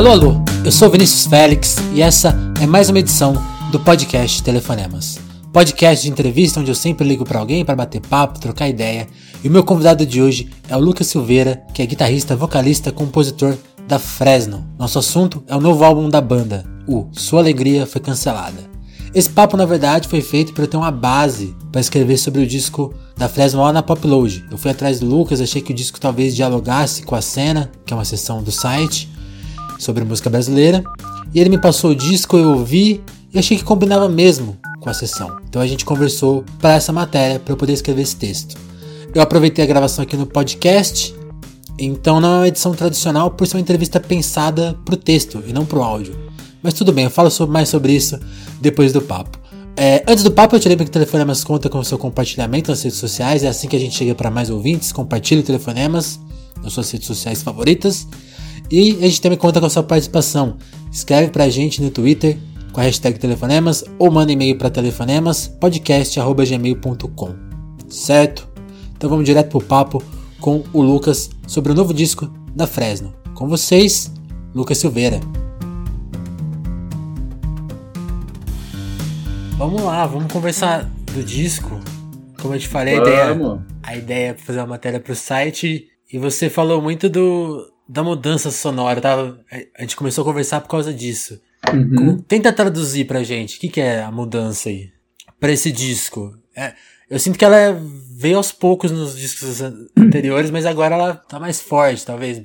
Alô, alô, eu sou Vinícius Félix e essa é mais uma edição do podcast Telefonemas. Podcast de entrevista onde eu sempre ligo para alguém para bater papo, trocar ideia. E o meu convidado de hoje é o Lucas Silveira, que é guitarrista, vocalista, compositor da Fresno. Nosso assunto é o novo álbum da banda, o Sua Alegria Foi Cancelada. Esse papo, na verdade, foi feito para eu ter uma base para escrever sobre o disco da Fresno lá na Popload. Eu fui atrás do Lucas, achei que o disco talvez dialogasse com a cena, que é uma seção do site, sobre música brasileira. E ele me passou o disco, eu ouvi e achei que combinava mesmo com a sessão. Então a gente conversou para essa matéria para eu poder escrever esse texto. Eu aproveitei a gravação aqui no podcast, então não é uma edição tradicional por ser uma entrevista pensada para o texto e não para o áudio. Mas tudo bem, eu falo sobre, mais sobre isso depois do papo. É, antes do papo, eu te lembro que Telefonemas conta com o seu compartilhamento nas redes sociais. É assim que a gente chega para mais ouvintes. Compartilhe Telefonemas nas suas redes sociais favoritas. E a gente também conta com a sua participação. Escreve pra gente no Twitter com a hashtag Telefonemas ou manda e-mail para telefonemaspodcast.gmail.com. Certo? Então vamos direto pro papo com o Lucas sobre o novo disco da Fresno. Com vocês, Lucas Silveira. Vamos lá, vamos conversar do disco. Como eu te falei, a ideia, a ideia é fazer uma matéria pro site. E você falou muito do, da mudança sonora, tá? A gente começou a conversar por causa disso. Uhum. tenta traduzir pra gente o que, que é a mudança aí pra esse disco. É, eu sinto que ela é, veio aos poucos nos discos anteriores, mas agora ela tá mais forte, talvez.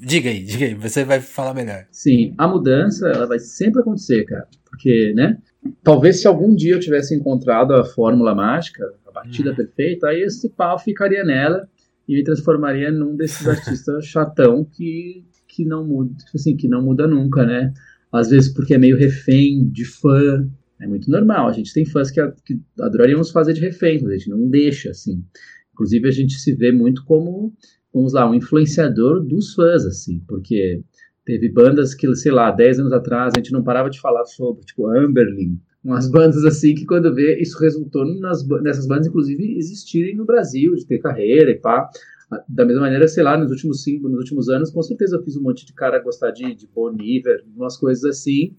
Diga aí, diga aí, você vai falar melhor. Sim, a mudança ela vai sempre acontecer, cara. Porque, né? Talvez se algum dia eu tivesse encontrado a fórmula mágica, a batida uhum. perfeita, aí esse pau ficaria nela e me transformaria num desses artistas chatão que, que não muda, tipo assim, que não muda nunca, né? Às vezes porque é meio refém de fã, é muito normal. A gente tem fãs que, que adoraríamos fazer de refém, a gente não deixa, assim. Inclusive a gente se vê muito como, vamos lá, um influenciador dos fãs, assim, porque teve bandas que, sei lá, 10 anos atrás a gente não parava de falar sobre, tipo Amberlin, umas bandas assim que quando vê, isso resultou nas, nessas bandas, inclusive, existirem no Brasil, de ter carreira e pá. Da mesma maneira, sei lá, nos últimos cinco, nos últimos anos, com certeza eu fiz um monte de cara gostar de, de Bon Iver, umas coisas assim.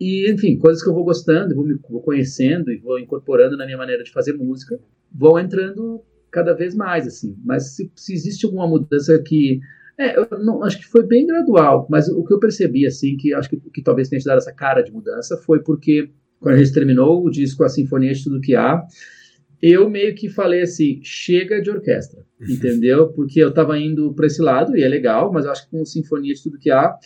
E, enfim, coisas que eu vou gostando, vou, me, vou conhecendo e vou incorporando na minha maneira de fazer música, vão entrando cada vez mais, assim. Mas se, se existe alguma mudança que é, eu não, acho que foi bem gradual, mas o que eu percebi, assim, que acho que, que talvez tenha te dado essa cara de mudança, foi porque quando a gente terminou o disco A Sinfonia de Tudo Que Há, eu meio que falei assim, chega de orquestra, uhum. entendeu? Porque eu tava indo para esse lado, e é legal, mas eu acho que com Sinfonia de Tudo Que Há,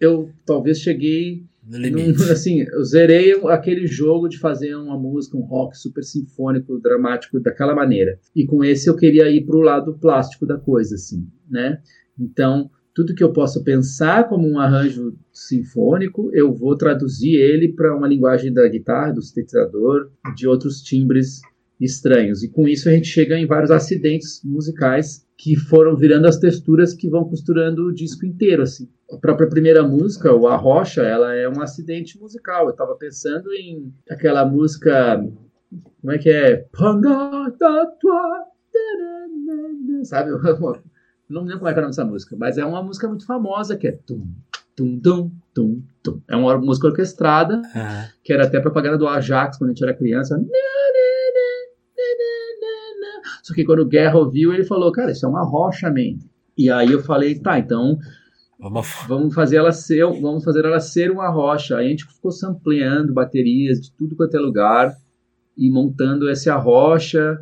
eu talvez cheguei... Num, assim, eu zerei aquele jogo de fazer uma música, um rock super sinfônico, dramático, daquela maneira. E com esse eu queria ir pro lado plástico da coisa, assim, né? Então, tudo que eu possa pensar como um arranjo sinfônico, eu vou traduzir ele para uma linguagem da guitarra, do sintetizador, de outros timbres estranhos. E com isso a gente chega em vários acidentes musicais que foram virando as texturas que vão costurando o disco inteiro, assim. A própria primeira música, o A Rocha, ela é um acidente musical. Eu estava pensando em aquela música, como é que é? Sabe? Não lembro como é que é o nome dessa música, mas é uma música muito famosa que é tum, tum, tum, tum, tum. É uma música orquestrada, uhum. que era até propaganda do Ajax quando a gente era criança. Só que quando o Guerra ouviu, ele falou, cara, isso é uma rocha, man. E aí eu falei, tá, então vamos fazer ela ser, vamos fazer ela ser uma rocha. Aí a gente ficou sampleando baterias de tudo quanto é lugar e montando essa rocha.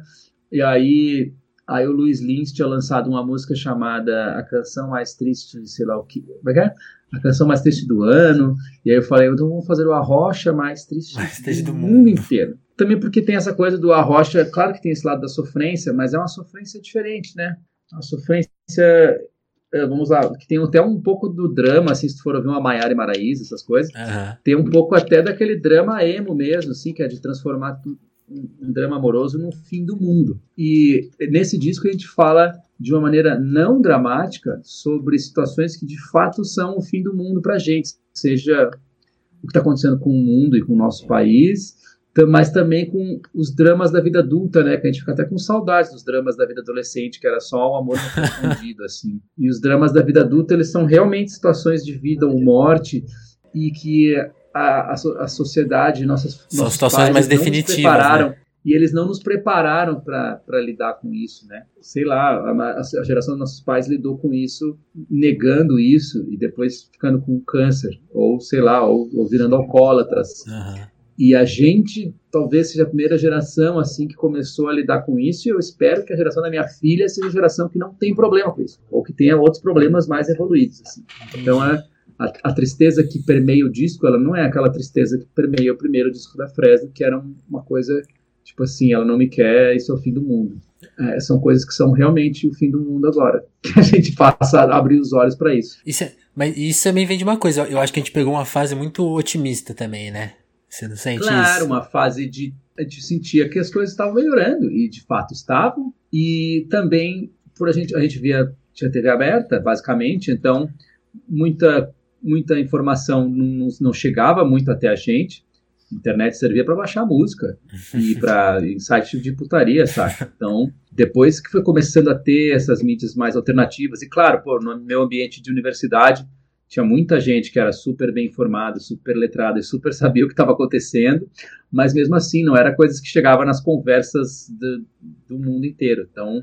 E aí Aí o Luiz Lins tinha lançado uma música chamada A Canção Mais Triste, sei lá o que. Como é que é? A canção mais triste do ano. E aí eu falei, então vamos fazer o Arrocha mais triste, mais triste do, do mundo. mundo inteiro. Também porque tem essa coisa do Arrocha, claro que tem esse lado da sofrência, mas é uma sofrência diferente, né? A sofrência, é, vamos lá, que tem até um pouco do drama, assim, se tu for ouvir uma Maiara e Maraíza, essas coisas, uhum. tem um pouco até daquele drama emo mesmo, assim, que é de transformar tudo um drama amoroso no fim do mundo. E nesse disco a gente fala de uma maneira não dramática sobre situações que de fato são o fim do mundo para a gente, seja o que está acontecendo com o mundo e com o nosso país, mas também com os dramas da vida adulta, né? Que a gente fica até com saudades dos dramas da vida adolescente, que era só o amor não escondido, assim. E os dramas da vida adulta, eles são realmente situações de vida ou morte e que a, a, a sociedade, nossas são situações mais definitivas, prepararam. Né? E eles não nos prepararam para lidar com isso, né? Sei lá, a, a, geração dos nossos pais lidou com isso, negando isso e depois ficando com câncer, ou sei lá, ou, ou virando alcoólatras. Uhum. E a gente talvez seja a primeira geração assim que começou a lidar com isso, e eu espero que a geração da minha filha seja a geração que não tem problema com isso, ou que tenha outros problemas mais evoluídos. Assim. Então, a, a, a, tristeza que permeia o disco, ela não é aquela tristeza que permeia o primeiro disco da Fresno, que era uma coisa tipo assim, ela não me quer, isso é o fim do mundo. É, são coisas que são realmente o fim do mundo agora. Que a gente passa a abrir os olhos para isso. Isso é, mas isso também vem de uma coisa. Eu acho que a gente pegou uma fase muito otimista também, né? Você não sente claro, isso? Claro, uma fase de a gente sentia que as coisas estavam melhorando e de fato estavam. E também por a gente a gente via tinha TV aberta, basicamente, então muita muita informação não, não chegava muito até a gente. A internet servia para baixar música e para sites de putaria, saca? Então, depois que foi começando a ter essas mídias mais alternativas, e claro, pô, no meu ambiente de universidade, tinha muita gente que era super bem informada, super letrada e super sabia o que estava acontecendo, mas mesmo assim não era coisas que chegavam nas conversas do, do mundo inteiro. Então,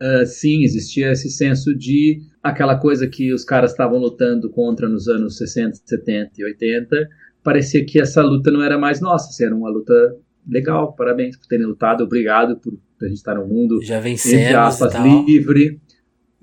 uh, sim, existia esse senso de aquela coisa que os caras estavam lutando contra nos anos 60, 70 e 80, parecia que essa luta não era mais nossa, assim, era uma luta legal, parabéns por terem lutado, obrigado por a gente estar no mundo, já vencemos, entre aspas, livre,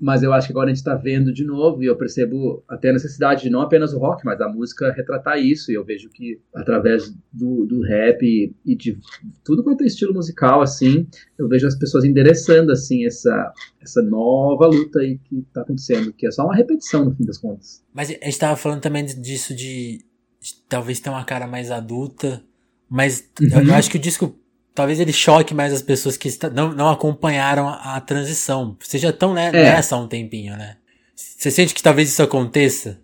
mas eu acho que agora a gente está vendo de novo e eu percebo até a necessidade de não apenas o rock, mas a música retratar isso. E eu vejo que através do, do rap e de tudo quanto é estilo musical, assim, eu vejo as pessoas endereçando assim essa, essa nova luta aí que está acontecendo, que é só uma repetição no fim das contas. Mas a gente estava falando também disso de, de, talvez ter uma cara mais adulta, mas uhum. eu acho que o disco talvez ele choque mais as pessoas que não, não acompanharam a, a transição. Você já estão né, é. nessa há um tempinho, né? Você sente que talvez isso aconteça?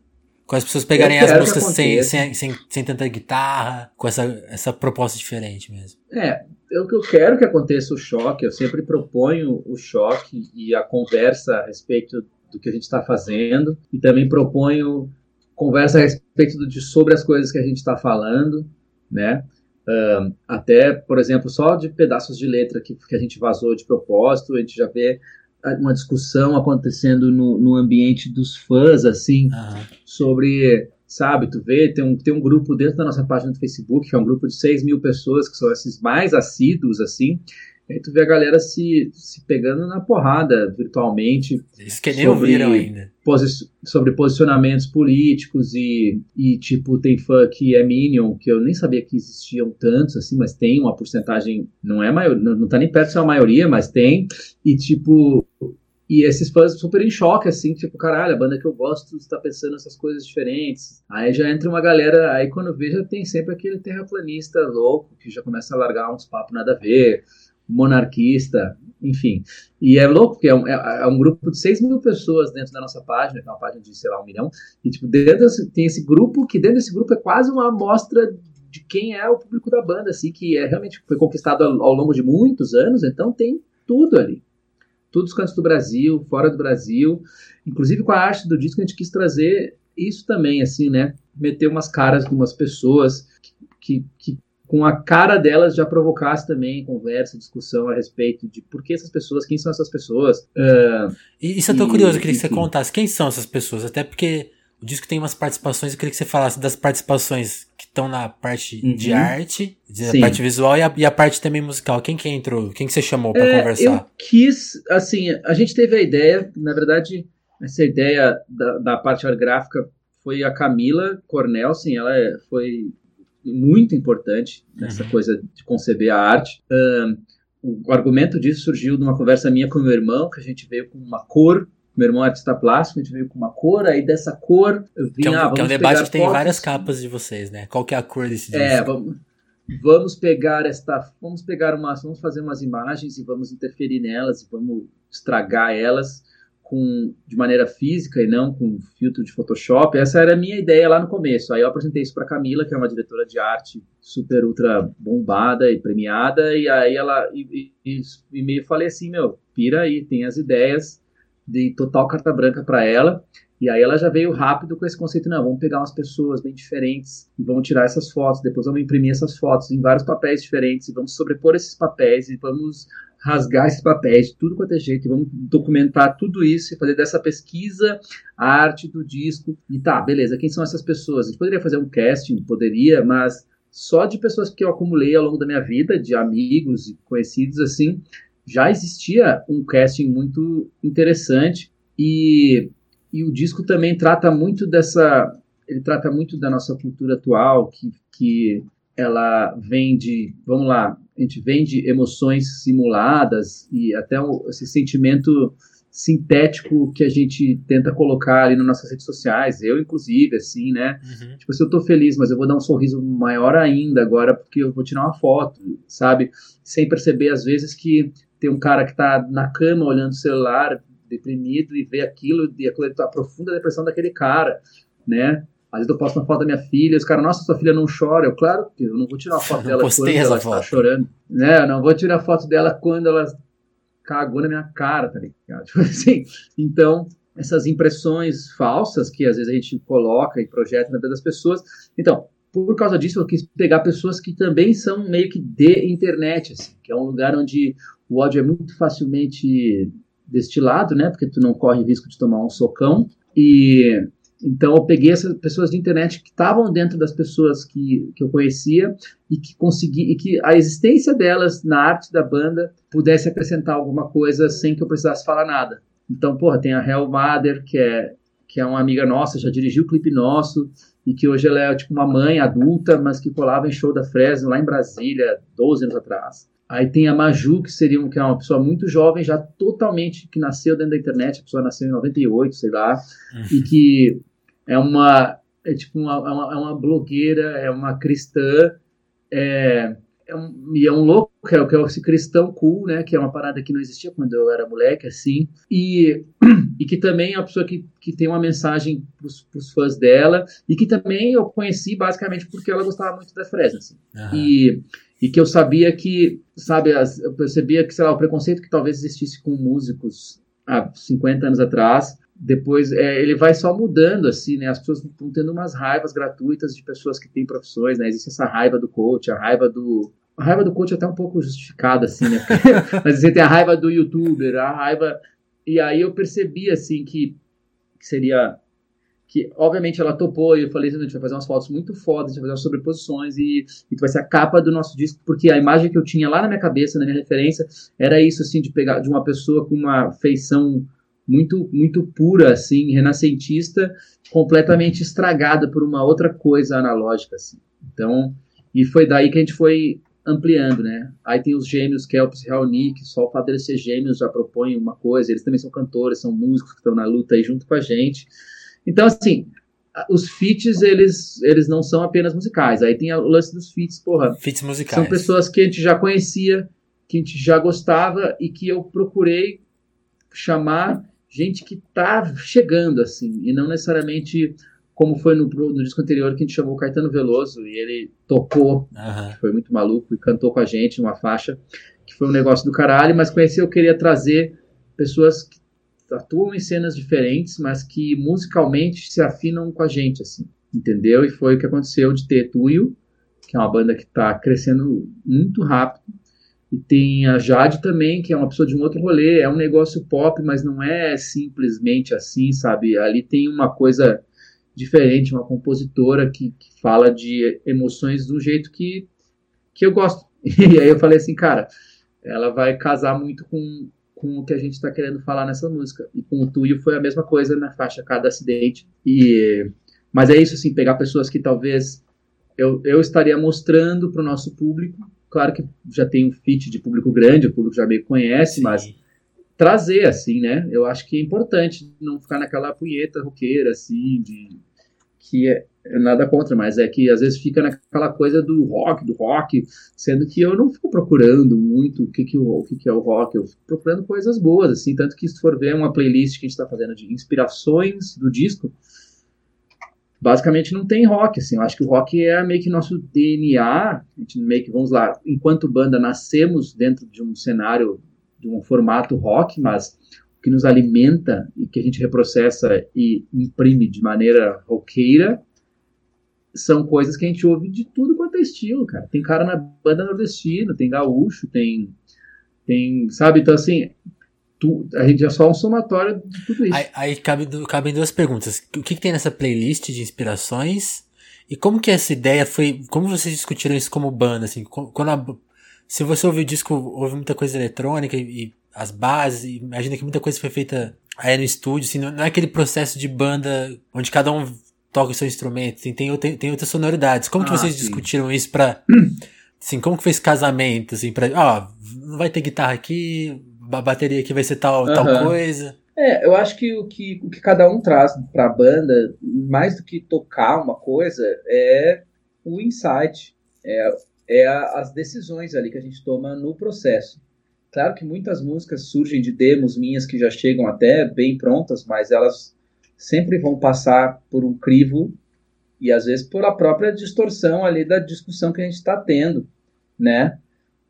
Com as pessoas pegarem as músicas sem, sem, sem, sem tanta guitarra, com essa, essa proposta diferente mesmo. É, eu, eu quero que aconteça o choque, eu sempre proponho o choque e a conversa a respeito do que a gente está fazendo, e também proponho conversa a respeito de, sobre as coisas que a gente está falando, né? Uh, até, por exemplo, só de pedaços de letra que, que a gente vazou de propósito, a gente já vê uma discussão acontecendo no, no ambiente dos fãs, assim, sobre, sabe, tu vê, tem um, tem um grupo dentro da nossa página do Facebook, que é um grupo de 6 mil pessoas, que são esses mais assíduos, assim, aí tu vê a galera se, se pegando na porrada virtualmente. Isso que nem ouviram ainda. Posi sobre posicionamentos políticos e, e, tipo, tem fã que é Minion, que eu nem sabia que existiam tantos, assim, mas tem uma porcentagem, não é maior, não, não tá nem perto de ser uma maioria, mas tem, e tipo. E esses fãs super em choque, assim, tipo, caralho, a banda que eu gosto está pensando essas coisas diferentes. Aí já entra uma galera, aí quando vejo tem sempre aquele terraplanista louco que já começa a largar uns papos nada a ver monarquista, enfim. E é louco, porque é um, é, é um, grupo de 6 mil pessoas dentro da nossa página, que é uma página de, sei lá, um milhão, e tipo, dentro tem esse grupo, que dentro desse grupo é quase uma amostra de quem é o público da banda, assim, que é realmente foi conquistado ao, ao longo de muitos anos, então tem tudo ali. Todos os cantos do Brasil, fora do Brasil, inclusive com a arte do disco a gente quis trazer isso também, assim, né? Meter umas caras de umas pessoas que, que, que com a cara delas já provocasse também conversa, discussão a respeito de por que essas pessoas, quem são essas pessoas. Uh, isso eu tô e, curioso, eu queria que você contasse quem são essas pessoas, até porque o disco tem umas participações, eu queria que você falasse das participações que estão na parte uhum. de arte, a parte visual e a, e a, parte também musical. Quem que entrou? Quem que você chamou para é, conversar? Eu quis, assim, a gente teve a ideia, na verdade, essa ideia da, da parte gráfica foi a Camila Cornelsen, ela é, foi muito importante nessa uhum. coisa de conceber a arte. o argumento disso surgiu de uma conversa minha com meu irmão, que a gente veio com uma cor meu irmão é artista plástico, a gente veio com uma cor, aí dessa cor eu vi, que é um, ah, que é um debate que tem fotos. várias capas de vocês, né? Qual que é a cor desse é, disco? É, vamos, vamos pegar esta, vamos pegar uma, vamos fazer umas imagens e vamos interferir nelas e vamos estragar elas com, de maneira física e não com filtro de Photoshop. Essa era a minha ideia lá no começo. Aí eu apresentei isso para Camila, que é uma diretora de arte super ultra bombada e premiada, e aí ela e, e, e meio falei assim, meu, pira aí, tem as ideias de total carta branca para ela. E aí ela já veio rápido com esse conceito, não, vamos pegar umas pessoas bem diferentes e vamos tirar essas fotos, depois vamos imprimir essas fotos em vários papéis diferentes e vamos sobrepor esses papéis e vamos rasgar esses papéis de tudo quanto é jeito, vamos documentar tudo isso e fazer dessa pesquisa a arte do disco. E tá, beleza, quem são essas pessoas? A gente poderia fazer um casting, poderia, mas só de pessoas que eu acumulei ao longo da minha vida, de amigos e conhecidos assim, já existia um casting muito interessante e e o disco também trata muito dessa. Ele trata muito da nossa cultura atual, que, que ela vem de. Vamos lá, a gente vem de emoções simuladas e até o, esse sentimento sintético que a gente tenta colocar ali nas nossas redes sociais, eu inclusive, assim, né? Uhum. Tipo, se eu tô feliz, mas eu vou dar um sorriso maior ainda agora porque eu vou tirar uma foto, sabe? Sem perceber, às vezes, que tem um cara que tá na cama olhando o celular, deprimido e ver aquilo e aquilo, a profunda depressão daquele cara, né? Às vezes eu posto uma foto da minha filha, os caras, nossa, sua filha não chora. Eu, claro que eu não vou tirar uma foto dela quando ela está chorando. Né? Eu não vou tirar foto dela quando ela cagou na minha cara, tá ligado? Tipo assim, então, essas impressões falsas que às vezes a gente coloca e projeta na vida das pessoas. Então, por causa disso, eu quis pegar pessoas que também são meio que de internet, assim, que é um lugar onde o ódio é muito facilmente deste lado, né? Porque tu não corre risco de tomar um socão. E então eu peguei essas pessoas de internet que estavam dentro das pessoas que, que eu conhecia e que consegui e que a existência delas na arte da banda pudesse acrescentar alguma coisa sem que eu precisasse falar nada. Então, porra, tem a Hell Mother, que é que é uma amiga nossa, já dirigiu o clipe nosso e que hoje ela é tipo uma mãe adulta, mas que colava em show da Fresno lá em Brasília 12 anos atrás. Aí tem a Maju, que seria um, que é uma pessoa muito jovem, já totalmente, que nasceu dentro da internet, a pessoa nasceu em 98, sei lá, uhum. e que é uma, é tipo uma, é uma, é uma blogueira, é uma cristã, é, é um, e é um louco, que é, que é esse cristão cool, né, que é uma parada que não existia quando eu era moleque, assim, e, e que também é uma pessoa que, que tem uma mensagem para os fãs dela, e que também eu conheci basicamente porque ela gostava muito da Fresno, assim, uhum. e e que eu sabia que, sabe, eu percebia que, sei lá, o preconceito que talvez existisse com músicos há 50 anos atrás, depois é, ele vai só mudando, assim, né? As pessoas estão tendo umas raivas gratuitas de pessoas que têm profissões, né? Existe essa raiva do coach, a raiva do... A raiva do coach é até um pouco justificada, assim, né? Mas você tem a raiva do youtuber, a raiva... E aí eu percebi, assim, que, que seria que obviamente ela topou e eu falei, a gente vai fazer umas fotos muito fodas, a gente vai fazer umas sobreposições e, e vai ser a capa do nosso disco, porque a imagem que eu tinha lá na minha cabeça, na minha referência, era isso, assim, de pegar de uma pessoa com uma feição muito muito pura, assim, renascentista, completamente estragada por uma outra coisa analógica, assim. Então, e foi daí que a gente foi ampliando, né? Aí tem os gêmeos Kelps e Raoni, que só o fato deles ser gêmeos já propõe uma coisa, eles também são cantores, são músicos que estão na luta aí junto com a gente. Então, assim, os feats, eles, eles não são apenas musicais. Aí tem o lance dos feats, porra. Feats musicais. São pessoas que a gente já conhecia, que a gente já gostava e que eu procurei chamar gente que tá chegando, assim, e não necessariamente como foi no, no disco anterior que a gente chamou Caetano Veloso e ele tocou, uhum. foi muito maluco, e cantou com a gente uma faixa, que foi um negócio do caralho, mas conheci, eu queria trazer pessoas que atuam em cenas diferentes, mas que musicalmente se afinam com a gente, assim, entendeu? E foi o que aconteceu de ter Tuyo, que é uma banda que está crescendo muito rápido, e tem a Jade também, que é uma pessoa de um outro rolê, é um negócio pop, mas não é simplesmente assim, sabe? Ali tem uma coisa diferente, uma compositora que, que fala de emoções de um jeito que, que eu gosto. E aí eu falei assim, cara, ela vai casar muito com, com o que a gente está querendo falar nessa música. E com o Tuyo foi a mesma coisa na faixa Cada Acidente. E, mas é isso, assim, pegar pessoas que talvez eu, eu estaria mostrando para o nosso público. Claro que já tem um fit de público grande, o público já meio conhece, Sim. mas trazer, assim, né? Eu acho que é importante não ficar naquela punheta roqueira, assim, de que é, nada contra, mas é que às vezes fica naquela coisa do rock, do rock, sendo que eu não fico procurando muito o que, que, o, o que, que é o rock, eu fico procurando coisas boas, assim, tanto que se for ver uma playlist que a gente está fazendo de inspirações do disco, basicamente não tem rock, assim, eu acho que o rock é meio que nosso DNA, a gente meio que, vamos lá, enquanto banda nascemos dentro de um cenário, de um formato rock, mas o que nos alimenta e que a gente reprocessa e imprime de maneira roqueira são coisas que a gente ouve de tudo quanto é estilo, cara. Tem cara na banda nordestina, tem gaúcho, tem, tem sabe? Então, assim, tu, a gente é só um somatório de tudo isso. Aí, aí cabe, cabem duas perguntas. O que, que, tem nessa playlist de inspirações? E como que essa ideia foi... Como vocês discutiram isso como banda, assim? Quando a, se você ouvir o disco, ouve muita coisa eletrônica e, e as bases, imagina que muita coisa foi feita aí no estúdio, assim, não é aquele processo de banda onde cada um toca o seu instrumento, assim, tem, tem, tem outras sonoridades. Como ah, que vocês sim. discutiram isso pra. Assim, como que esse casamento, assim, pra. Ó, não vai ter guitarra aqui, a bateria aqui vai ser tal, tal coisa. É, eu acho que o que, o que cada um traz pra banda, mais do que tocar uma coisa, é o insight, é, é a, as decisões ali que a gente toma no processo. Claro que muitas músicas surgem de demos minhas que já chegam até bem prontas, mas elas sempre vão passar por um crivo e às vezes por a própria distorção ali da discussão que a gente está tendo, né?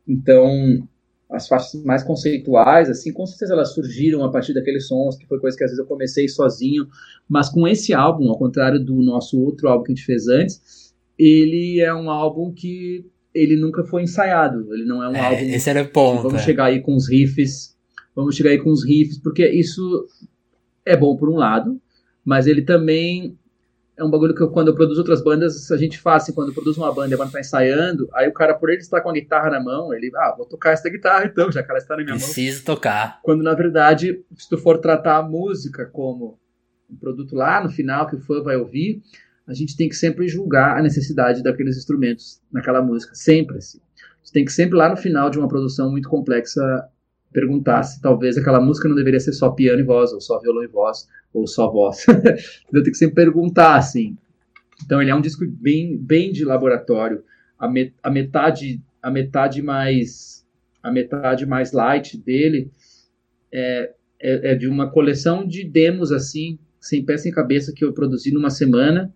Então, as faixas mais conceituais, assim, com certeza elas surgiram a partir daqueles sons, que foi coisa que às vezes eu comecei sozinho, mas com esse álbum, ao contrário do nosso outro álbum que a gente fez antes, ele é um álbum que ele nunca foi ensaiado, ele não é um é, álbum... Esse era o ponto. Vamos é. chegar aí com os riffs, vamos chegar aí com os riffs, porque isso é bom por um lado, mas ele também é um bagulho que eu, quando eu produzo outras bandas, a gente faz assim, quando eu produzo uma banda e a banda tá ensaiando, aí o cara, por ele estar com a guitarra na mão, ele, ah, vou tocar essa guitarra então, já que ela está na minha Preciso mão. Preciso tocar. Quando, na verdade, se tu for tratar a música como um produto lá no final que o fã vai ouvir, a gente tem que sempre julgar a necessidade daqueles instrumentos naquela música, sempre assim. A gente tem que sempre lá no final de uma produção muito complexa perguntar se talvez aquela música não deveria ser só piano e voz, ou só violão e voz, ou só voz. eu tenho que sempre perguntar, assim. Então ele é um disco bem, bem de laboratório. A, met, a metade a metade mais a metade mais light dele é, é, é, de uma coleção de demos assim, sem pé sem cabeça que eu produzi numa semana,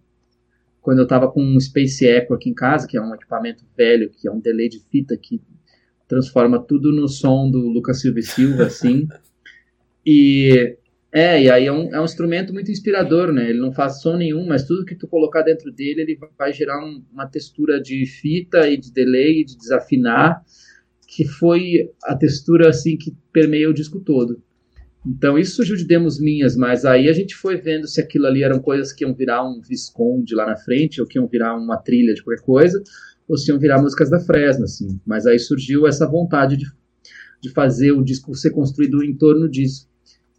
quando eu estava com um Space Echo aqui em casa, que é um equipamento velho, que é um delay de fita que transforma tudo no som do Lucas Silva e Silva, assim. e é, e aí é um, é um instrumento muito inspirador, né? Ele não faz som nenhum, mas tudo que tu colocar dentro dele, ele vai gerar um, uma textura de fita e de delay, de desafinar, que foi a textura assim que permeia o disco todo. Então isso surgiu de demos minhas, mas aí a gente foi vendo se aquilo ali eram coisas que iam virar um Visconde lá na frente, ou que iam virar uma trilha de qualquer coisa, ou se iam virar músicas da Fresno, assim. Mas aí surgiu essa vontade de, de fazer o disco ser construído em torno disso.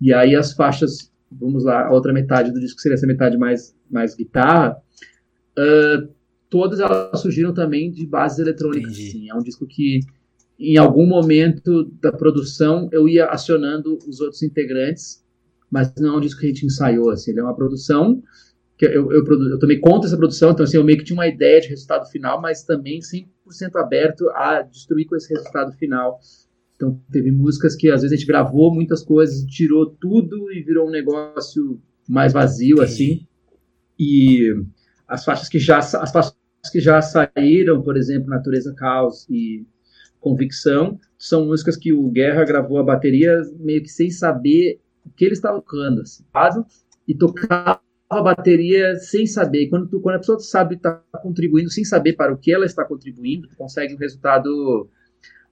E aí as faixas, vamos lá, a outra metade do disco seria essa metade mais, mais guitarra, uh, todas elas surgiram também de bases eletrônicas. Assim. É um disco que, em algum momento da produção, eu ia acionando os outros integrantes, mas não é um disco que a gente ensaiou. Assim. Ele é uma produção que eu, eu, eu, tomei conta dessa produção, então assim, eu meio que tinha uma ideia de resultado final, mas também 100% aberto a destruir com esse resultado final. Então teve músicas que às vezes a gente gravou muitas coisas, tirou tudo e virou um negócio mais vazio assim. E as faixas que já as faixas que já saíram, por exemplo, Natureza Caos e Convicção, são músicas que o Guerra gravou a bateria meio que sem saber o que ele estava tocando, assim, e tocava a bateria sem saber. Quando, tu, quando a pessoa sabe está contribuindo sem saber para o que ela está contribuindo, tu consegue um resultado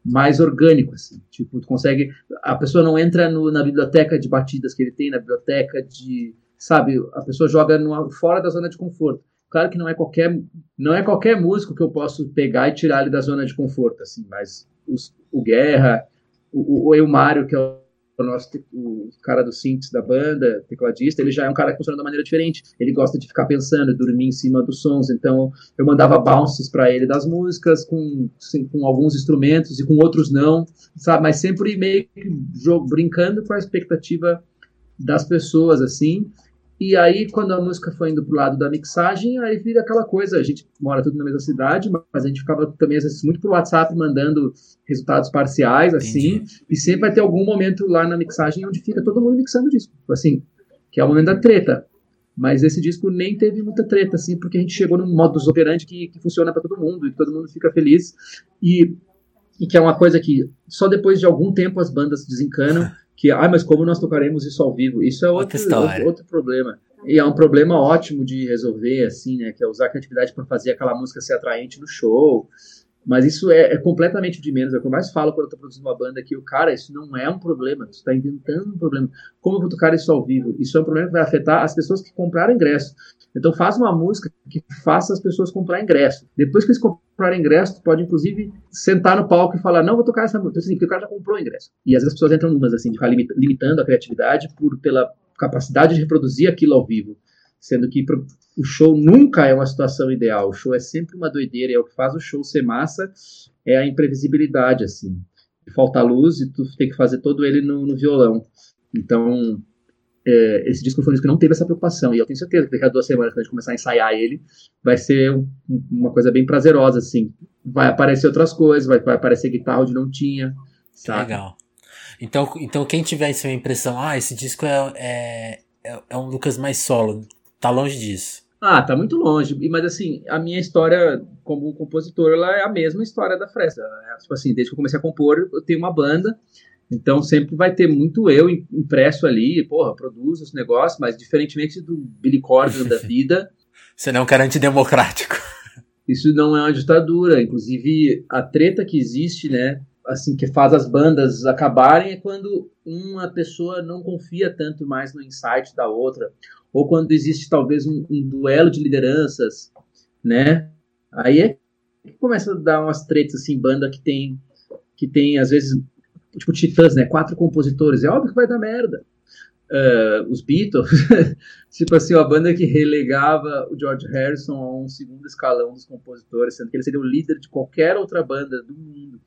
mais orgânico, assim. Tipo, tu consegue... A pessoa não entra no, na biblioteca de batidas que ele tem, na biblioteca de... Sabe? A pessoa joga no, fora da zona de conforto. Claro que não é qualquer não é qualquer músico que eu posso pegar e tirar ele da zona de conforto, assim. Mas os, o Guerra, o, o Elmário, que é o o nosso o cara do synths da banda, tecladista, ele já é um cara que funciona de uma maneira diferente. Ele gosta de ficar pensando, dormir em cima dos sons. Então, eu mandava bounces para ele das músicas com, sim, com alguns instrumentos e com outros não, sabe? Mas sempre meio que brincando com a expectativa das pessoas, assim. E aí, quando a música foi indo pro lado da mixagem, aí vira aquela coisa, a gente mora tudo na mesma cidade, mas a gente ficava também, às vezes, muito pro WhatsApp mandando resultados parciais, assim, Entendi. e sempre vai ter algum momento lá na mixagem onde fica todo mundo mixando disco, assim, que é o momento da treta. Mas esse disco nem teve muita treta, assim, porque a gente chegou num modus operandi que, que funciona para todo mundo, e todo mundo fica feliz, e, e que é uma coisa que só depois de algum tempo as bandas desencanam, que, ah, mas como nós tocaremos isso ao vivo? Isso é outro, outro, outro, problema. E é um problema ótimo de resolver, assim, né? Que é usar a criatividade para fazer aquela música ser atraente no show. Mas isso é, é, completamente de menos. É o que eu mais falo quando eu tô produzindo uma banda que o cara, isso não é um problema. Você está inventando um problema. Como eu vou tocar isso ao vivo? Isso é um problema que vai afetar as pessoas que compraram ingresso. Então faz uma música que faça as pessoas comprar ingresso. Depois que eles comprarem ingresso, tu pode inclusive sentar no palco e falar, não, vou tocar essa música. Assim, porque o cara já comprou ingresso. E às vezes as pessoas entram numas assim, de ficar limitando a criatividade por, pela capacidade de reproduzir aquilo ao vivo. Sendo que o show nunca é uma situação ideal. O show é sempre uma doideira. E é o que faz o show ser massa é a imprevisibilidade, assim. Falta luz e tu tem que fazer todo ele no, no violão. Então, é, esse disco foi um disco que não teve essa preocupação. E eu tenho certeza que daqui a duas semanas, quando a gente começar a ensaiar ele, vai ser um, uma coisa bem prazerosa, assim. Vai aparecer outras coisas, vai, vai aparecer guitarra onde não tinha. Sabe? Legal. Então, então quem tiver essa impressão, ah, esse disco é, é, é, é um Lucas mais solo, tá longe disso. Ah, tá muito longe. Mas assim, a minha história como compositor, ela é a mesma história da Fresta. É, tipo assim, desde que eu comecei a compor, eu tenho uma banda então sempre vai ter muito eu impresso ali, porra, produzo os negócios, mas diferentemente do Billy Corgan da vida. Você não é um cara antidemocrático. Isso não é uma ditadura. Inclusive, a treta que existe, né? Assim, que faz as bandas acabarem é quando uma pessoa não confia tanto mais no insight da outra. Ou quando existe talvez um, um duelo de lideranças, né? Aí é que começa a dar umas tretas assim, banda que tem que tem às vezes tipo Titãs, né? Quatro compositores. É óbvio que vai dar merda. Uh, os Beatles, tipo assim, a banda que relegava o George Harrison a um segundo escalão dos compositores, sendo que ele seria o líder de qualquer outra banda do mundo,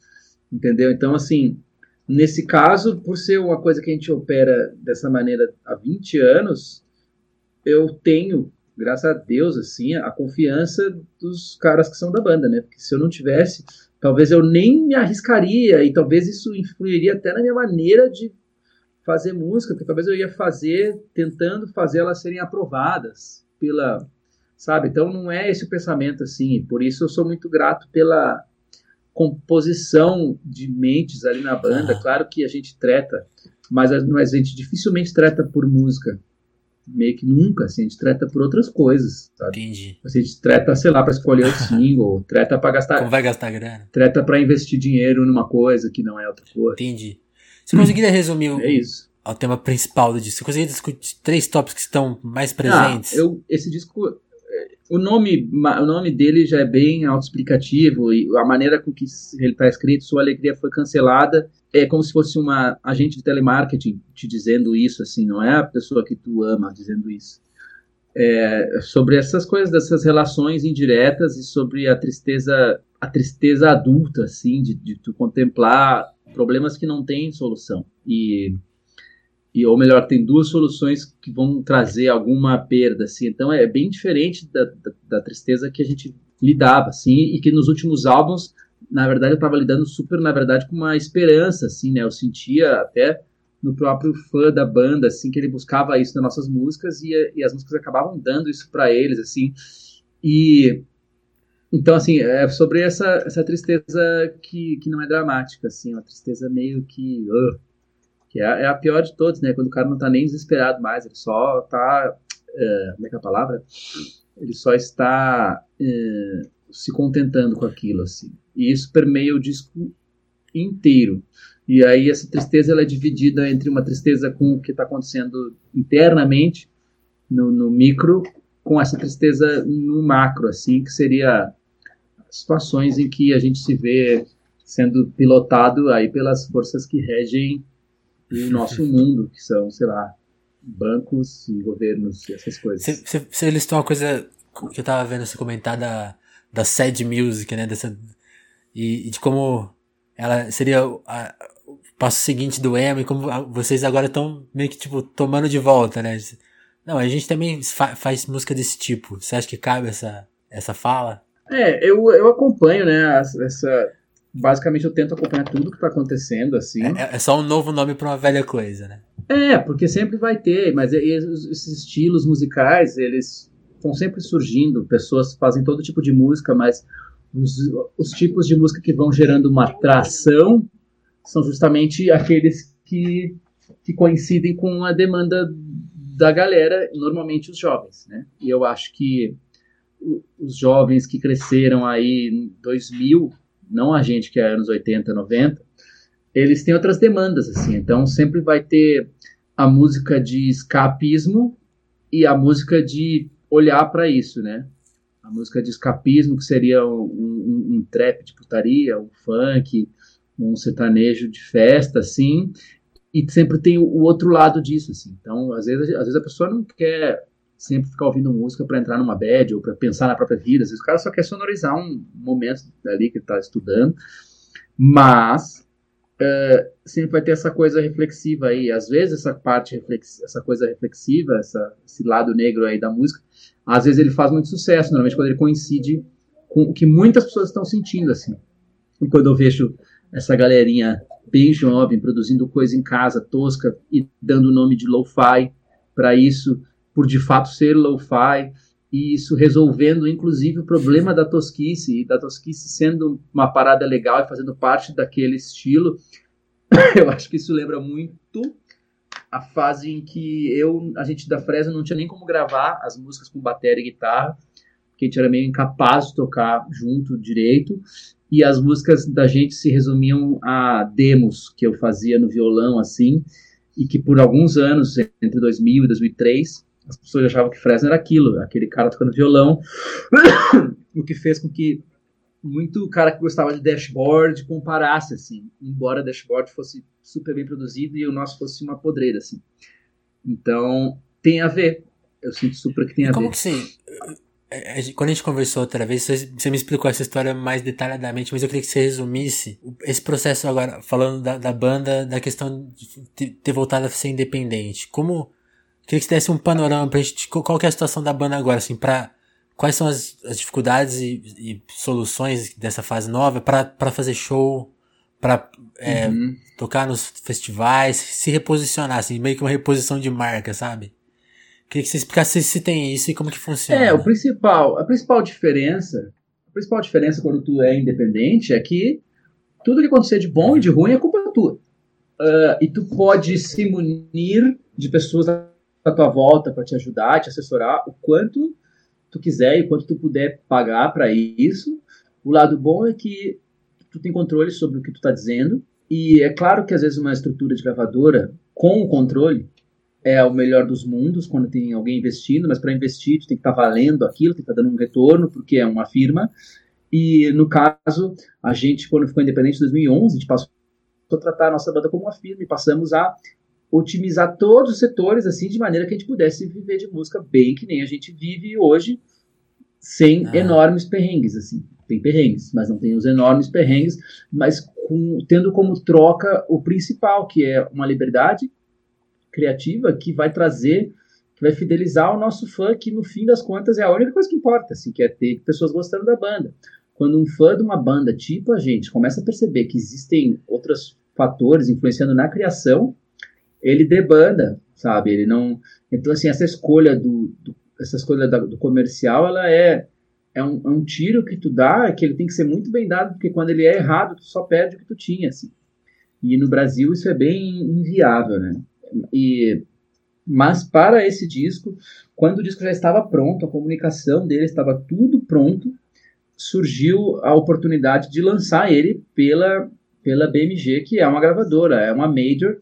entendeu? Então, assim, nesse caso, por ser uma coisa que a gente opera dessa maneira há 20 anos, eu tenho, graças a Deus, assim, a confiança dos caras que são da banda, né? Porque se eu não tivesse, talvez eu nem me arriscaria e talvez isso influiria até na minha maneira de fazer música, porque talvez eu ia fazer tentando fazer elas serem aprovadas pela, sabe? Então não é esse o pensamento assim. Por isso eu sou muito grato pela composição de mentes ali na banda. Claro que a gente treta, mas a, mas a gente dificilmente treta por música meio que nunca, assim, a gente treta por outras coisas, sabe? Entendi. Assim, a gente treta, sei lá, pra escolher o single, treta pra gastar... Como vai gastar grana? Treta pra investir dinheiro numa coisa que não é outra coisa. Entendi. Você conseguiria resumir o, é isso. o tema principal do disco? Você conseguiria discutir três tópicos que estão mais presentes? Ah, eu, esse disco o nome, o nome dele já é bem autoexplicativo e a maneira com que ele está escrito, sua alegria foi cancelada, é como se fosse uma agente de telemarketing te dizendo isso, assim, não é a pessoa que tu ama dizendo isso. É, sobre essas coisas, dessas relações indiretas e sobre a tristeza, a tristeza adulta, assim, de, de tu contemplar problemas que não têm solução. E e ou melhor, tem duas soluções que vão trazer alguma perda, assim. Então é bem diferente da, da, da tristeza que a gente lidava, assim, e que nos últimos álbuns, na verdade, eu estava lidando super, na verdade, com uma esperança, assim, né? Eu sentia até no próprio fã da banda, assim, que ele buscava isso nas nossas músicas e, e as músicas acabavam dando isso para eles, assim. E então, assim, é sobre essa, essa tristeza que, que não é dramática, assim, uma tristeza meio que uh, que é, é, a pior de todos, né? Quando o cara não tá nem desesperado mais, ele só tá. É, como é que é a palavra? Ele só está é, se contentando com aquilo, assim. E isso permeia o disco inteiro. E aí essa tristeza ela é dividida entre uma tristeza com o que está acontecendo internamente, no, no, micro, com essa tristeza no macro, assim, que seria situações em que a gente se vê sendo pilotado aí pelas forças que regem o nosso mundo, que são, sei lá, bancos e governos e essas coisas. Você listou uma coisa que eu tava vendo você comentar da, da sad music, né? Dessa, e, e de como ela seria a, o passo seguinte do emo e como vocês agora estão meio que tipo tomando de volta, né? Não, a gente também fa faz música desse tipo. Você acha que cabe essa, essa fala? É, eu, eu acompanho, né, essa... Basicamente eu tento acompanhar tudo que tá acontecendo, assim. É, é só um novo nome pra uma velha coisa, né? É, porque sempre vai ter, mas esses estilos musicais, eles estão sempre surgindo, pessoas fazem todo tipo de música, mas os, os tipos de música que vão gerando uma atração são justamente aqueles que, que coincidem com a demanda da galera, normalmente os jovens, né? E eu acho que os jovens que cresceram aí em 2000, não a gente que é anos 80, 90, eles têm outras demandas, assim. Então sempre vai ter a música de escapismo e a música de olhar para isso, né? A música de escapismo, que seria um, um, um trap de putaria, um funk, um sertanejo de festa, assim, e sempre tem o, outro lado disso, assim. Então, às vezes, às vezes a pessoa não quer sempre ficar ouvindo música para entrar numa bad ou para pensar na própria vida. Às vezes o cara só quer sonorizar um momento ali que ele está estudando, mas uh, sempre vai ter essa coisa reflexiva aí. Às vezes essa parte essa coisa reflexiva, essa, esse lado negro aí da música, às vezes ele faz muito sucesso. Normalmente quando ele coincide com o que muitas pessoas estão sentindo assim. E quando eu vejo essa galerinha bem jovem, produzindo coisa em casa, tosca, e dando o nome de lo-fi para isso, por de fato ser lo-fi, e isso resolvendo inclusive o problema da tosquice, e da tosquice sendo uma parada legal e fazendo parte daquele estilo. eu acho que isso lembra muito a fase em que eu, a gente da Fresno não tinha nem como gravar as músicas com bateria e guitarra, porque a gente era meio incapaz de tocar junto direito, e as músicas da gente se resumiam a demos que eu fazia no violão, assim, e que por alguns anos, entre 2000 e 2003, as pessoas achavam que Fresno era aquilo, aquele cara tocando violão, o que fez com que muito cara que gostava de dashboard comparasse, assim, embora dashboard fosse super bem produzido e o nosso fosse uma podreira, assim. Então, tem a ver. Eu sinto super que tem a Como ver. que sim? É, é, quando a gente conversou outra vez, você me explicou essa história mais detalhadamente, mas eu queria que você resumisse esse processo agora, falando da, da banda, da questão de ter voltado a ser independente. Como. Queria que você desse um panorama pra gente. Qual é a situação da banda agora, assim, pra. Quais são as, as dificuldades e, e, soluções dessa fase nova para fazer show, para é, uhum. tocar nos festivais, se reposicionar, assim, meio que uma reposição de marca, sabe? Queria que você explicasse se tem isso e como que funciona. É, o principal, a principal diferença, a principal diferença quando tu é independente é que tudo que acontecer de bom e de ruim é culpa tua. Uh, e tu pode se munir de pessoas à tua volta para te ajudar, te assessorar o quanto tu quiser e o quanto tu puder pagar para isso. O lado bom é que tu tem controle sobre o que tu está dizendo. E é claro que às vezes uma estrutura de gravadora com o controle é o melhor dos mundos quando tem alguém investindo, mas para investir tu tem que estar tá valendo aquilo, tem que estar tá dando um retorno, porque é uma firma. E no caso, a gente, quando ficou independente em 2011, a gente passou a tratar a nossa banda como uma firma e passamos a otimizar todos os setores assim de maneira que a gente pudesse viver de música bem que nem a gente vive hoje, sem ah. enormes perrengues assim. Tem perrengues, mas não tem os enormes perrengues, mas com, tendo como troca o principal, que é uma liberdade criativa que vai trazer, que vai fidelizar o nosso fã, que no fim das contas é a única coisa que importa, assim, que é ter pessoas gostando da banda. Quando um fã de uma banda tipo a gente começa a perceber que existem outros fatores influenciando na criação, ele debanda, sabe? Ele não. Então, assim, essa escolha do, do essa escolha do comercial, ela é é um, é um, tiro que tu dá que ele tem que ser muito bem dado, porque quando ele é errado, tu só perde o que tu tinha, assim. E no Brasil isso é bem inviável, né? E, mas para esse disco, quando o disco já estava pronto, a comunicação dele estava tudo pronto, surgiu a oportunidade de lançar ele pela, pela BMG, que é uma gravadora, é uma major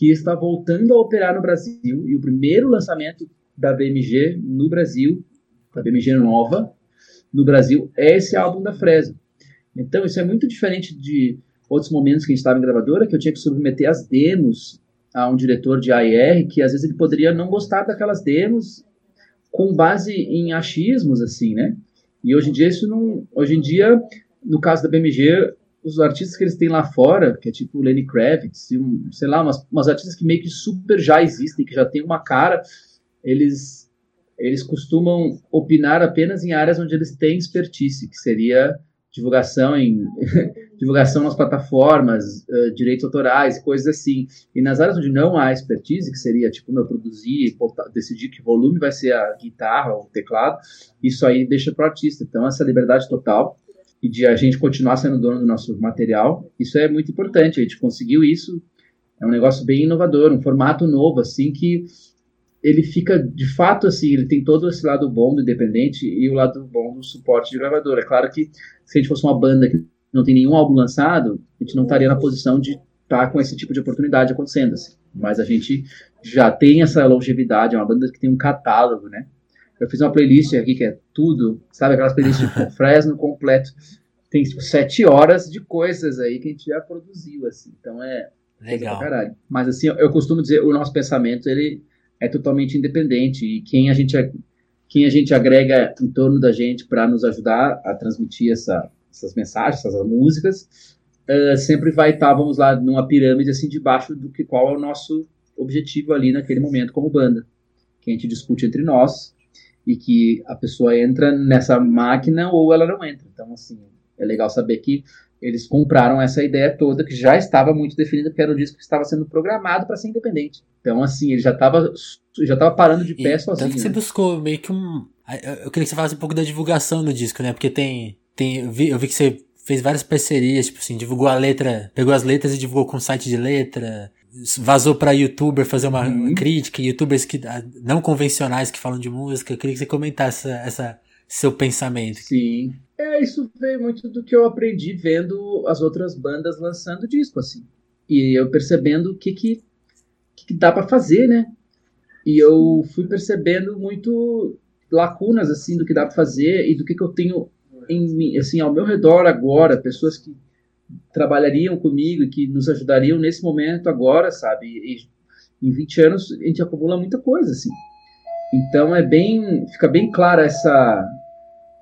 que está voltando a operar no Brasil. E o primeiro lançamento da BMG no Brasil, da BMG nova, no Brasil, é esse álbum da Fresno. Então, isso é muito diferente de outros momentos que a gente estava em gravadora, que eu tinha que submeter as demos a um diretor de AR que às vezes ele poderia não gostar daquelas demos com base em achismos assim, né? E hoje em dia isso não, hoje em dia no caso da BMG os artistas que eles têm lá fora, que é tipo Lenny Kravitz, e um, sei lá, umas, umas artistas que meio que super já existem, que já tem uma cara, eles eles costumam opinar apenas em áreas onde eles têm expertise, que seria divulgação em divulgação nas plataformas, uh, direitos autorais, coisas assim. E nas áreas onde não há expertise, que seria tipo meu produzir, decidir que volume vai ser a guitarra ou o teclado, isso aí deixa para o artista. Então essa liberdade total e de a gente continuar sendo dono do nosso material, isso é muito importante. A gente conseguiu isso, é um negócio bem inovador, um formato novo assim que ele fica de fato assim, ele tem todo esse lado bom do independente e o lado bom do suporte de gravadora. É claro que se a gente fosse uma banda que não tem nenhum álbum lançado, a gente não estaria na posição de estar tá com esse tipo de oportunidade acontecendo. Assim. Mas a gente já tem essa longevidade, é uma banda que tem um catálogo, né? Eu fiz uma playlist aqui que é tudo, sabe aquelas playlists de Fresno completo. Tem tipo sete horas de coisas aí que a gente já produziu, assim. Então é legal. Mas assim, eu costumo dizer, o nosso pensamento ele é totalmente independente e quem a gente quem a gente agrega em torno da gente para nos ajudar a transmitir essa, essas mensagens, essas músicas, uh, sempre vai estar, tá, vamos lá, numa pirâmide assim debaixo do que qual é o nosso objetivo ali naquele momento como banda, que a gente discute entre nós e que a pessoa entra nessa máquina ou ela não entra. Então, assim, é legal saber que eles compraram essa ideia toda que já estava muito definida, porque era um disco que estava sendo programado para ser independente. Então, assim, ele já estava já tava parando de pé e, sozinho. Tanto que você né? buscou meio que um. Eu queria que você falasse um pouco da divulgação do disco, né? Porque tem. tem eu, vi, eu vi que você fez várias parcerias, tipo assim, divulgou a letra, pegou as letras e divulgou com site de letra, vazou para youtuber fazer uma, uhum. crítica, youtubers que ah, não convencionais que falam de música. Eu queria que você comentasse essa, essa seu pensamento. Sim. É, isso veio muito do que eu aprendi vendo as outras bandas lançando disco, assim. E eu percebendo o que que, que dá para fazer, né? E eu fui percebendo muito lacunas, assim, do que dá para fazer e do que que eu tenho em, assim, ao meu redor agora, pessoas que trabalhariam comigo e que nos ajudariam nesse momento agora, sabe? E, em 20 anos a gente acumula muita coisa, assim. Então é bem, fica bem clara essa,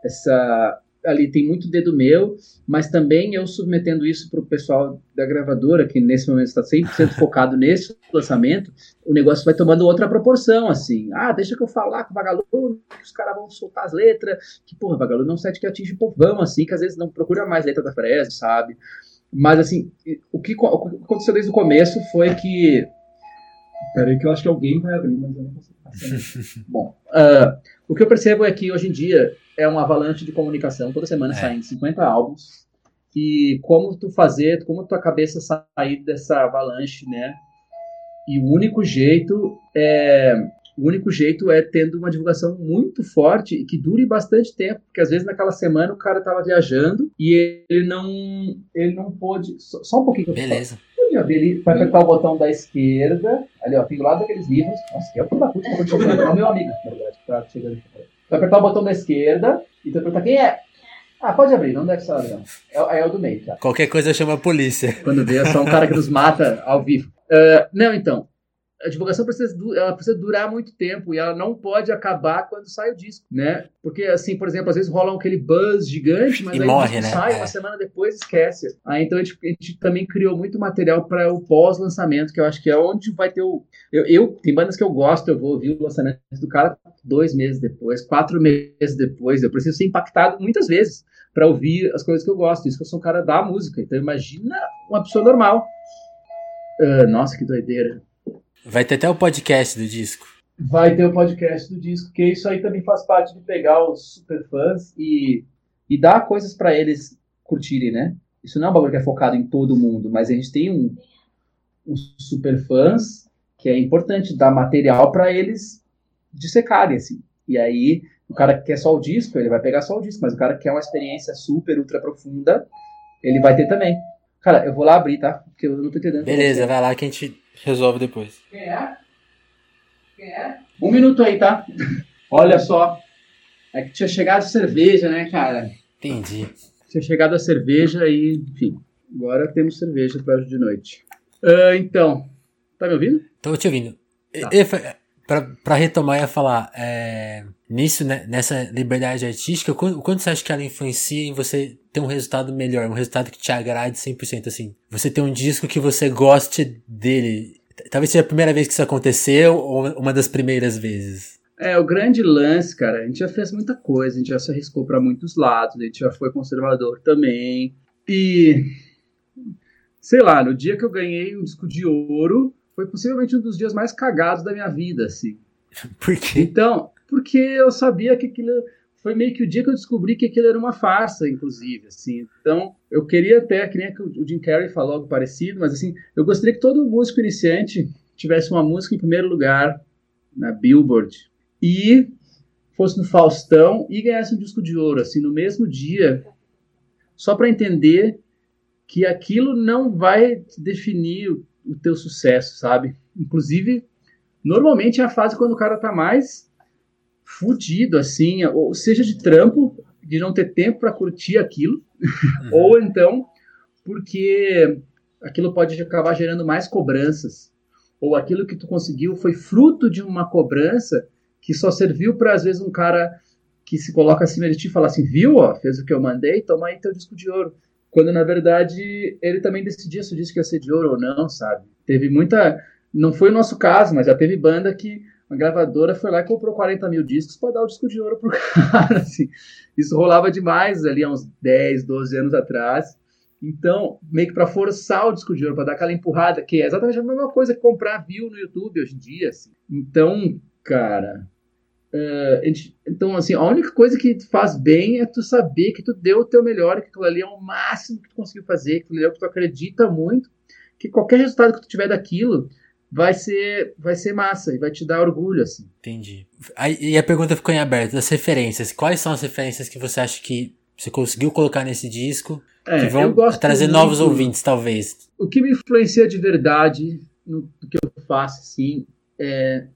essa ali tem muito dedo meu, mas também eu submetendo isso para o pessoal da gravadora, que nesse momento está 100% focado nesse lançamento, o negócio vai tomando outra proporção, assim. Ah, deixa que eu falar com o Vagalume, que os caras vão soltar as letras, que, porra, Vagalume não é um set que atinge o povão, assim, que às vezes não procura mais letra da Fresno, sabe? Mas, assim, o que, o que aconteceu desde o começo foi que... Peraí que eu acho que alguém vai abrir, mas eu não consigo passar. Bom, uh, o que eu percebo é que hoje em dia é uma avalanche de comunicação, toda semana é. saem 50 álbuns. E como tu fazer, como tua cabeça sair dessa avalanche, né? E o único jeito é o único jeito é tendo uma divulgação muito forte e que dure bastante tempo, porque às vezes naquela semana o cara tava viajando e ele não ele não pôde só, só um pouquinho. Beleza. Ele vai apertar o botão da esquerda, ali ó, tem do lado daqueles livros. Nossa, que é o da puta, é o meu amigo, na verdade, tá chegando aqui. Vai apertar o botão da esquerda e tu perguntar quem é. Ah, pode abrir, não deve ser ladrão. É, é o do meio, tá? Qualquer coisa chama a polícia. Quando vê, é só um cara que nos mata ao vivo. Uh, não, então a divulgação precisa, ela precisa durar muito tempo e ela não pode acabar quando sai o disco, né? Porque, assim, por exemplo, às vezes rola aquele buzz gigante, mas e aí morre, né? sai, é. uma semana depois esquece. Aí, então, a gente, a gente também criou muito material para o pós-lançamento, que eu acho que é onde vai ter o... Eu, eu, tem bandas que eu gosto, eu vou ouvir o lançamento do cara dois meses depois, quatro meses depois, eu preciso ser impactado muitas vezes para ouvir as coisas que eu gosto. Isso que eu sou um cara da música, então imagina uma pessoa normal. Uh, nossa, que doideira. Vai ter até o podcast do disco. Vai ter o podcast do disco, que isso aí também faz parte de pegar os super fãs e, e dar coisas para eles curtirem, né? Isso não é um bagulho que é focado em todo mundo, mas a gente tem um, um super fãs que é importante dar material para eles dissecarem, assim. E aí, o cara que quer só o disco, ele vai pegar só o disco, mas o cara que quer uma experiência super, ultra profunda, ele vai ter também. Cara, eu vou lá abrir, tá? Porque eu não tô entendendo. Beleza, vai lá que a gente Resolve depois. Quem é? Quem é? Um minuto aí, tá? Olha só. É que tinha chegado a cerveja, né, cara? Entendi. Tinha chegado a cerveja e, enfim. Agora temos cerveja para hoje de noite. Uh, então, tá me ouvindo? Tô te ouvindo. Tá. Pra, pra retomar, ia falar, é, nisso, né, nessa liberdade artística, o quanto você acha que ela influencia em você ter um resultado melhor, um resultado que te agrade 100%, assim? Você ter um disco que você goste dele, Talvez seja a primeira vez que isso aconteceu ou uma das primeiras vezes. É, o grande lance, cara, a gente já fez muita coisa, a gente já se arriscou para muitos lados, a gente já foi conservador também. E sei lá, no dia que eu ganhei um disco de ouro, foi possivelmente um dos dias mais cagados da minha vida, assim. Por quê? Então, porque eu sabia que aquilo foi meio que o dia que eu descobri que aquilo era uma farsa, inclusive, assim. Então, eu queria até, que nem o Jim Carrey falou algo parecido, mas assim, eu gostaria que todo músico iniciante tivesse uma música em primeiro lugar na Billboard e fosse no Faustão e ganhasse um disco de ouro, assim, no mesmo dia, só para entender que aquilo não vai definir o, teu sucesso, sabe? Inclusive, normalmente é a fase quando o cara tá mais fudido, assim, ou seja de trampo, de não ter tempo para curtir aquilo, uhum. ou então porque aquilo pode acabar gerando mais cobranças, ou aquilo que tu conseguiu foi fruto de uma cobrança que só serviu para às vezes um cara que se coloca acima de ti e fala assim, viu, ó, fez o que eu mandei, toma aí teu disco de ouro. Quando na verdade ele também decidia se o disco ia ser de ouro ou não, sabe? Teve muita, não foi o nosso caso, mas já teve banda que uma gravadora foi lá e comprou 40 mil discos para dar o disco de ouro pro cara. Assim. Isso rolava demais ali há uns 10, 12 anos atrás. Então, meio que para forçar o disco de ouro, para dar aquela empurrada, que é exatamente a mesma coisa que comprar view no YouTube hoje em dia. Assim. Então, cara. Uh, gente, então, assim, a única coisa que faz bem é tu saber que tu deu o teu melhor, que aquilo ali é o máximo que tu conseguiu fazer, que aquilo ali é o que tu acredita muito, que qualquer resultado que tu tiver daquilo vai ser, vai ser massa e vai te dar orgulho, assim. Entendi. Aí, e a pergunta ficou em aberto, das referências. Quais são as referências que você acha que você conseguiu colocar nesse disco é, que vão trazer muito, novos ouvintes, talvez? O que me influencia de verdade no, no que eu faço, assim, é...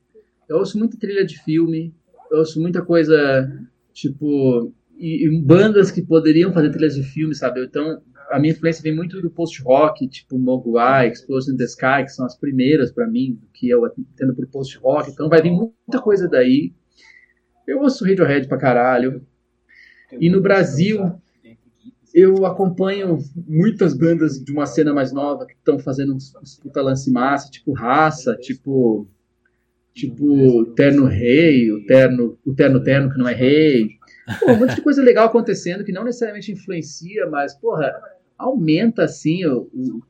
Eu ouço muita trilha de filme, eu ouço muita coisa, tipo... E, e bandas que poderiam fazer trilhas de filme, sabe? Então, a minha influência vem muito do post-rock, tipo Mogwai, Explosion in the Sky, que são as primeiras para mim, que eu entendo por post-rock. Então vai vir muita coisa daí. Eu ouço Radiohead pra caralho. E no Brasil, eu acompanho muitas bandas de uma cena mais nova que estão fazendo uns, uns puta lance massa, tipo Raça, tipo tipo Terno Rei, o Terno, o Terno Terno que não é rei. Pô, um monte de coisa legal acontecendo que não necessariamente influencia, mas, porra, aumenta assim o, o,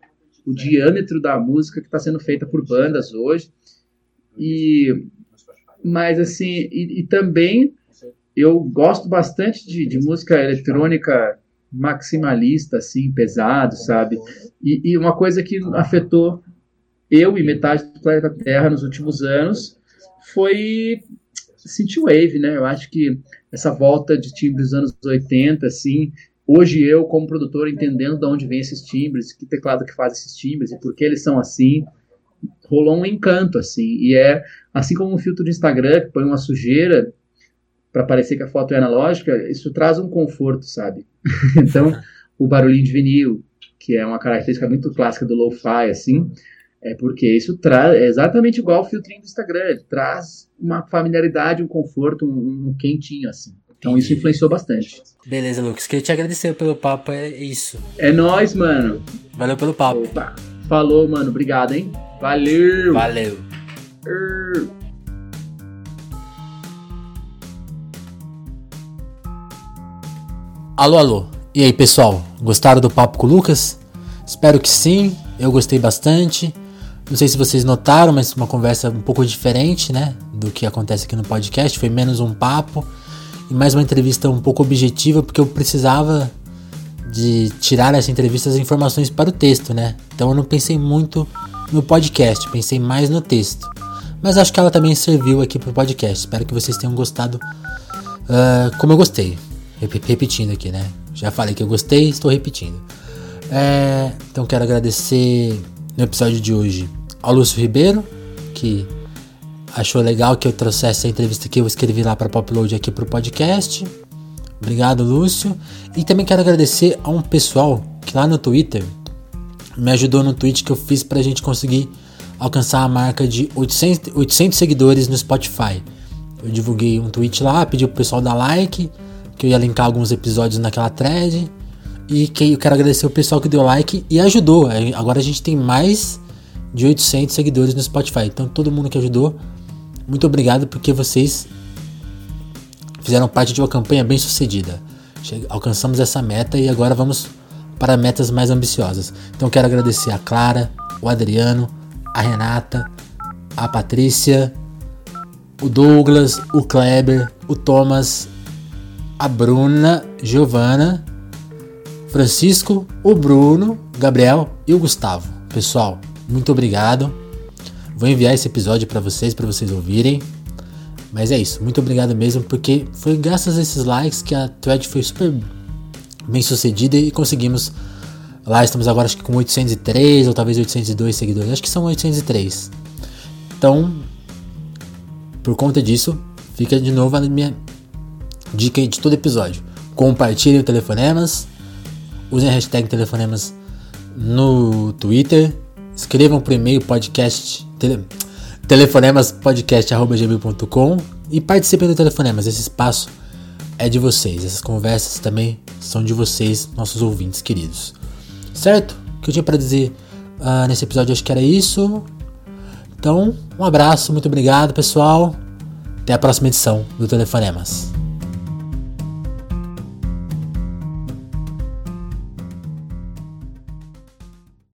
o diâmetro da música que está sendo feita por bandas hoje. E mas assim, e, e também eu gosto bastante de, de, música eletrônica maximalista, assim, pesado, sabe? E, e, uma coisa que afetou eu e metade do planeta Terra nos últimos anos foi synthwave, né? Eu acho que essa volta de timbres dos anos 80, assim, Hoje eu, como produtor, entendendo de onde vem esses timbres, que teclado que faz esses timbres e por que eles são assim, rolou um encanto, assim. E é assim como um filtro de Instagram que põe uma sujeira para parecer que a foto é analógica, isso traz um conforto, sabe? então, o barulhinho de vinil, que é uma característica muito clássica do lo-fi, assim, é porque isso traz é exatamente igual ao filtrinho do Instagram, ele traz uma familiaridade, um conforto, um, um quentinho, assim. Então isso influenciou bastante. Beleza, Lucas. Queria te agradecer pelo papo, é isso. É nóis, mano. Valeu pelo papo. Opa. Falou, mano. Obrigado, hein? Valeu. Valeu. Alô, alô. E aí, pessoal? Gostaram do papo com o Lucas? Espero que sim. Eu gostei bastante. Não sei se vocês notaram, mas uma conversa um pouco diferente, né? Do que acontece aqui no podcast. Foi menos um papo e mais uma entrevista um pouco objetiva, porque eu precisava de tirar essa entrevista as informações para o texto, né? Então eu não pensei muito no podcast, pensei mais no texto. Mas acho que ela também serviu aqui para o podcast. Espero que vocês tenham gostado uh, como eu gostei. Rep repetindo aqui, né? Já falei que eu gostei, estou repetindo. É, então quero agradecer no episódio de hoje ao Lúcio Ribeiro, que achou legal que eu trouxesse a entrevista que eu escrevi lá para Popload aqui pro podcast. Obrigado, Lúcio. E também quero agradecer a um pessoal que lá no Twitter me ajudou no tweet que eu fiz pra gente conseguir alcançar a marca de 800, 800 seguidores no Spotify. Eu divulguei um tweet lá, pedi pro pessoal dar like, que eu ia linkar alguns episódios naquela thread. E que eu quero agradecer o pessoal que deu like e ajudou. Agora a gente tem mais de 800 seguidores no Spotify. Então, todo mundo que ajudou, muito obrigado porque vocês fizeram parte de uma campanha bem sucedida. Alcançamos essa meta e agora vamos para metas mais ambiciosas. Então, quero agradecer a Clara, o Adriano, a Renata, a Patrícia, o Douglas, o Kleber, o Thomas, a Bruna, Giovana, Francisco, o Bruno, Gabriel e o Gustavo. Pessoal, muito obrigado. Vou enviar esse episódio para vocês, para vocês ouvirem. Mas é isso, muito obrigado mesmo, porque foi graças a esses likes que a thread foi super bem sucedida e conseguimos. Lá estamos agora acho que com 803 ou talvez 802 seguidores. Acho que são 803. Então, por conta disso, fica de novo a minha Dica de todo episódio. Compartilhem o Telefonemas. Usem a hashtag Telefonemas no Twitter. Escrevam por e-mail podcast tele, telefonemaspodcast.gmail.com e participem do Telefonemas. Esse espaço é de vocês. Essas conversas também são de vocês, nossos ouvintes queridos. Certo? O que eu tinha para dizer uh, nesse episódio acho que era isso. Então, um abraço, muito obrigado, pessoal. Até a próxima edição do Telefonemas.